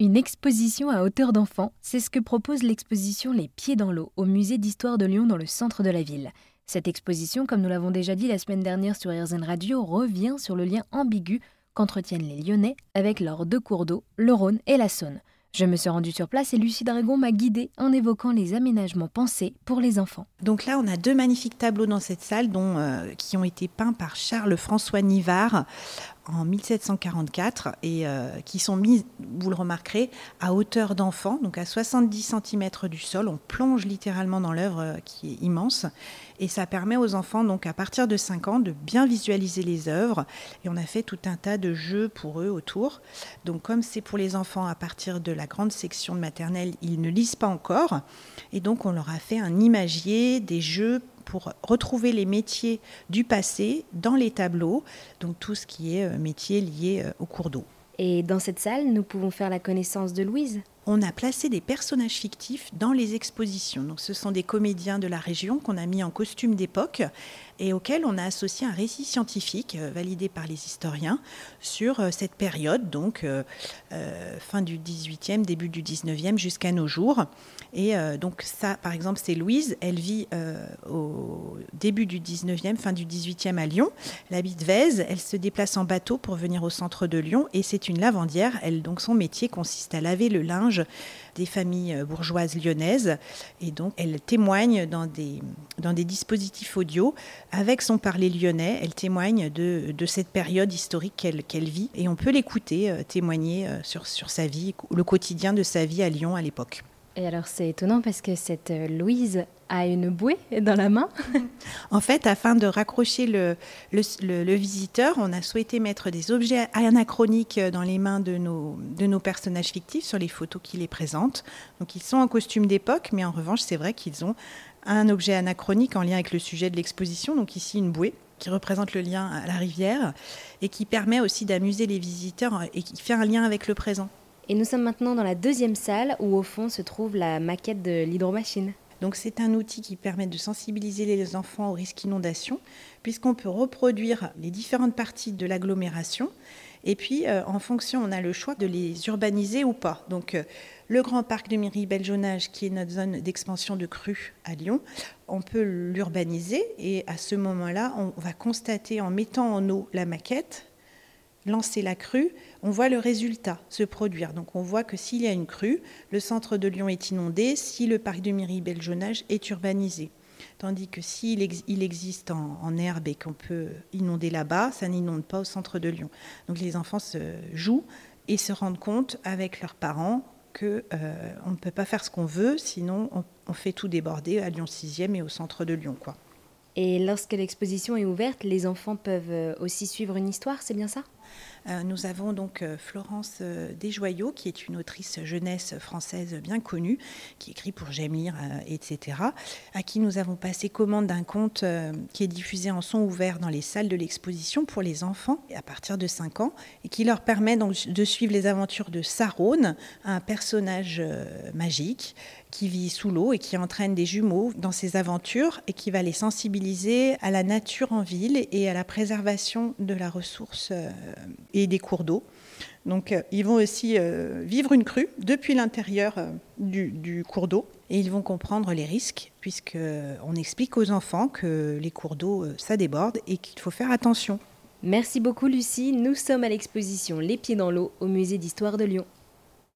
Une exposition à hauteur d'enfant, c'est ce que propose l'exposition Les Pieds dans l'eau au musée d'histoire de Lyon dans le centre de la ville. Cette exposition, comme nous l'avons déjà dit la semaine dernière sur RZN Radio, revient sur le lien ambigu qu'entretiennent les Lyonnais avec leurs deux cours d'eau, le Rhône et la Saône. Je me suis rendue sur place et Lucie Dragon m'a guidée en évoquant les aménagements pensés pour les enfants. Donc là, on a deux magnifiques tableaux dans cette salle euh, qui ont été peints par Charles-François Nivard en 1744 et euh, qui sont mis, vous le remarquerez, à hauteur d'enfant, donc à 70 cm du sol. On plonge littéralement dans l'œuvre euh, qui est immense et ça permet aux enfants, donc à partir de 5 ans, de bien visualiser les œuvres. Et on a fait tout un tas de jeux pour eux autour. Donc comme c'est pour les enfants à partir de la grande section de maternelle, ils ne lisent pas encore. Et donc on leur a fait un imagier, des jeux pour retrouver les métiers du passé dans les tableaux, donc tout ce qui est euh, métier lié euh, au cours d'eau. Et dans cette salle, nous pouvons faire la connaissance de Louise on a placé des personnages fictifs dans les expositions. Donc, ce sont des comédiens de la région qu'on a mis en costume d'époque et auxquels on a associé un récit scientifique euh, validé par les historiens sur euh, cette période, donc euh, fin du 18e, début du 19e jusqu'à nos jours. Et donc ça, par exemple, c'est Louise, elle vit au début du 19e, fin du 18e à Lyon. Elle habite Vèze, elle se déplace en bateau pour venir au centre de Lyon et c'est une lavandière. Elle, donc son métier consiste à laver le linge des familles bourgeoises lyonnaises. Et donc, elle témoigne dans des, dans des dispositifs audio avec son parler lyonnais. Elle témoigne de, de cette période historique qu'elle vit. Et on peut l'écouter euh, témoigner euh, sur, sur sa vie, le quotidien de sa vie à Lyon à l'époque. Et alors c'est étonnant parce que cette Louise a une bouée dans la main. en fait, afin de raccrocher le, le, visiteur, on a souhaité mettre des objets anachroniques dans les mains de nos, de nos personnages fictifs sur les photos qui les présentent. Donc ils sont en costume d'époque, mais en revanche, c'est vrai qu'ils ont un objet anachronique en lien avec le sujet de l'exposition. Donc ici, une bouée qui représente le lien à la rivière et qui permet aussi d'amuser les visiteurs et qui fait un lien avec le présent. Et nous sommes maintenant dans la deuxième salle où au fond se trouve la maquette de l'hydromachine. Donc c'est un outil qui permet de sensibiliser les enfants au risque d'inondation, puisqu'on peut reproduire les différentes parties de l'agglomération. Et puis, euh, en fonction, on a le choix de les urbaniser ou pas. Donc, euh, le grand parc de Miry-Beljonage, qui est notre zone d'expansion de crues à Lyon, on peut l'urbaniser. Et à ce moment-là, on va constater, en mettant en eau la maquette, lancer la crue, on voit le résultat se produire. Donc on voit que s'il y a une crue, le centre de Lyon est inondé, si le parc de Miry-Beljonage est urbanisé. Tandis que s'il il existe en, herbe et qu'on peut inonder là-bas, ça n'inonde pas au centre de Lyon. Donc les enfants se jouent et se rendent compte avec leurs parents qu'on euh, ne peut pas faire ce qu'on veut, sinon on, on, fait tout déborder à Lyon 6e et au centre de Lyon. Et lorsque l'exposition est ouverte, les enfants peuvent euh, aussi suivre une histoire, c'est bien ça? Nous avons donc euh, Florence euh, Desjoyaux, qui est une autrice jeunesse française bien connue, qui écrit pour Jamir, etc., à qui nous avons passé commande d'un conte qui est diffusé en son ouvert dans les salles de l'exposition pour les enfants à partir de 5 ans, et qui leur permet donc de suivre les aventures de Sarone, un personnage magique qui vit sous l'eau et qui entraîne des jumeaux dans ses aventures et qui va les sensibiliser à la nature en ville et à la préservation de la ressource et des cours d'eau. Donc euh, ils vont aussi euh, vivre une crue depuis l'intérieur euh, du, cours d'eau et ils vont comprendre les risques puisqu'on explique aux enfants que les cours d'eau, ça déborde et qu'il faut faire attention. Merci beaucoup Lucie, nous sommes à l'exposition Les pieds dans l'eau au musée d'histoire de Lyon.